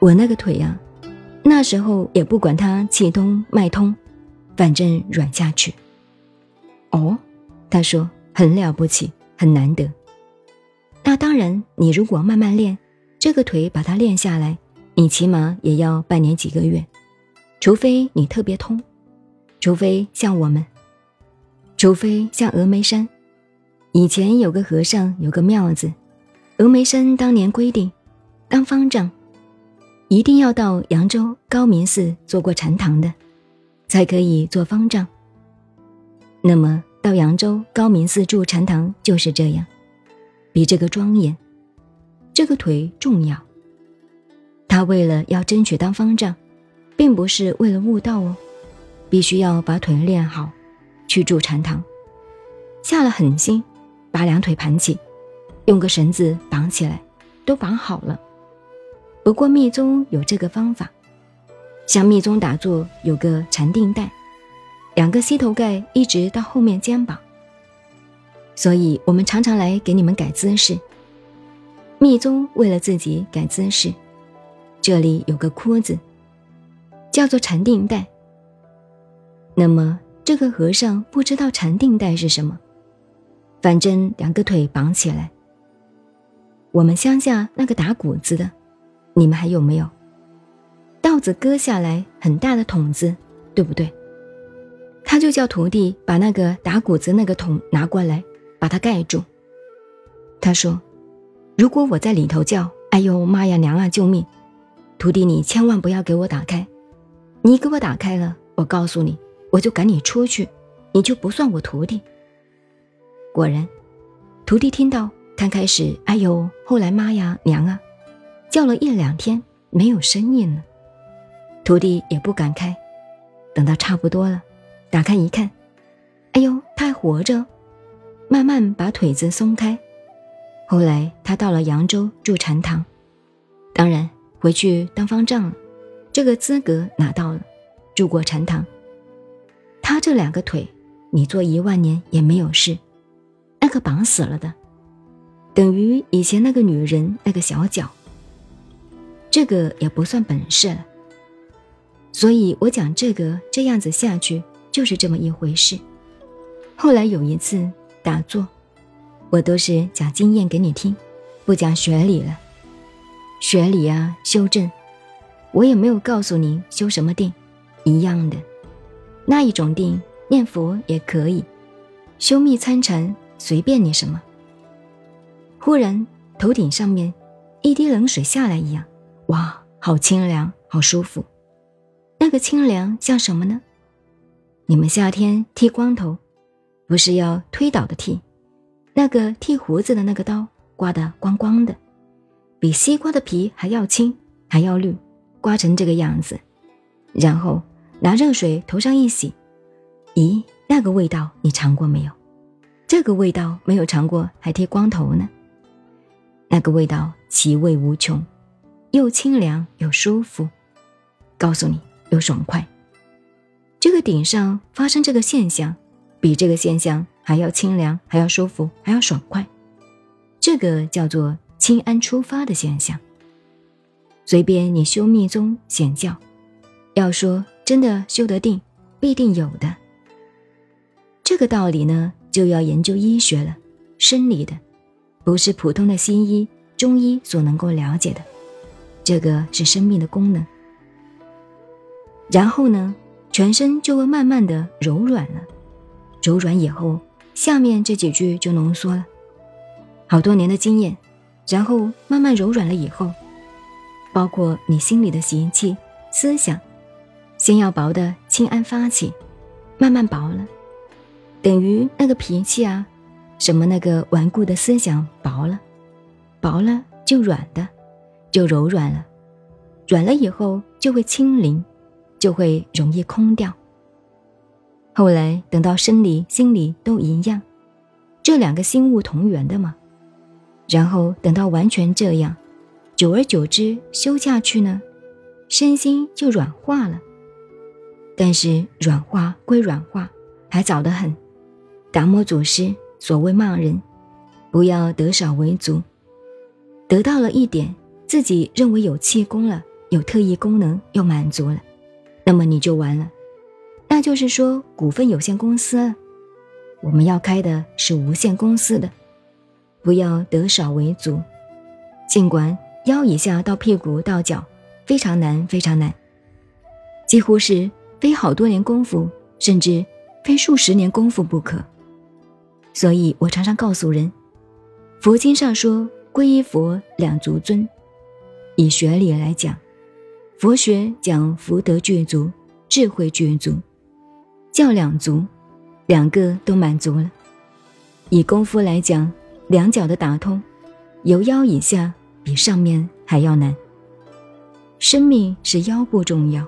我那个腿呀，那时候也不管它气通脉通，反正软下去。哦，他说很了不起，很难得。那当然，你如果慢慢练，这个腿把它练下来，你起码也要半年几个月，除非你特别通，除非像我们，除非像峨眉山，以前有个和尚有个庙子，峨眉山当年规定，当方丈，一定要到扬州高明寺做过禅堂的，才可以做方丈。那么到扬州高明寺住禅堂就是这样。比这个庄严，这个腿重要。他为了要争取当方丈，并不是为了悟道哦，必须要把腿练好，去住禅堂，下了狠心，把两腿盘起，用个绳子绑起来，都绑好了。不过密宗有这个方法，像密宗打坐有个禅定带，两个膝头盖一直到后面肩膀。所以我们常常来给你们改姿势。密宗为了自己改姿势，这里有个窟子，叫做禅定带。那么这个和尚不知道禅定带是什么，反正两个腿绑起来。我们乡下那个打谷子的，你们还有没有？稻子割下来很大的桶子，对不对？他就叫徒弟把那个打谷子那个桶拿过来。把它盖住。他说：“如果我在里头叫‘哎呦妈呀娘啊救命’，徒弟你千万不要给我打开。你给我打开了，我告诉你，我就赶你出去，你就不算我徒弟。”果然，徒弟听到他开始“哎呦”，后来“妈呀娘啊”，叫了一两天没有声音了，徒弟也不敢开。等到差不多了，打开一看，“哎呦，他还活着。”慢慢把腿子松开，后来他到了扬州住禅堂，当然回去当方丈了，这个资格拿到了，住过禅堂。他这两个腿，你做一万年也没有事，那个绑死了的，等于以前那个女人那个小脚，这个也不算本事了。所以我讲这个这样子下去就是这么一回事。后来有一次。打坐，我都是讲经验给你听，不讲学理了。学理啊，修正，我也没有告诉你修什么定，一样的，那一种定，念佛也可以，修密参禅随便你什么。忽然头顶上面一滴冷水下来一样，哇，好清凉，好舒服。那个清凉像什么呢？你们夏天剃光头。不是要推倒的剃，那个剃胡子的那个刀刮得光光的，比西瓜的皮还要青还要绿，刮成这个样子，然后拿热水头上一洗，咦，那个味道你尝过没有？这个味道没有尝过，还剃光头呢。那个味道其味无穷，又清凉又舒服，告诉你又爽快。这个顶上发生这个现象。比这个现象还要清凉，还要舒服，还要爽快，这个叫做清安出发的现象。随便你修密宗显教，要说真的修得定，必定有的。这个道理呢，就要研究医学了，生理的，不是普通的西医、中医所能够了解的。这个是生命的功能。然后呢，全身就会慢慢的柔软了。柔软以后，下面这几句就浓缩了，好多年的经验，然后慢慢柔软了以后，包括你心里的习气、思想，先要薄的轻安发起，慢慢薄了，等于那个脾气啊，什么那个顽固的思想薄了，薄了就软的，就柔软了，软了以后就会清灵，就会容易空掉。后来等到生理、心理都一样，这两个心物同源的嘛。然后等到完全这样，久而久之修下去呢，身心就软化了。但是软化归软化，还早得很。达摩祖师所谓骂人，不要得少为足，得到了一点，自己认为有气功了，有特异功能又满足了，那么你就完了。那就是说，股份有限公司，我们要开的是无限公司的，不要得少为足。尽管腰以下到屁股到脚非常难，非常难，几乎是非好多年功夫，甚至非数十年功夫不可。所以我常常告诉人，佛经上说皈依佛两足尊，以学理来讲，佛学讲福德具足，智慧具足，叫两足，两个都满足了。以功夫来讲，两脚的打通，由腰以下。比上面还要难。生命是腰部重要。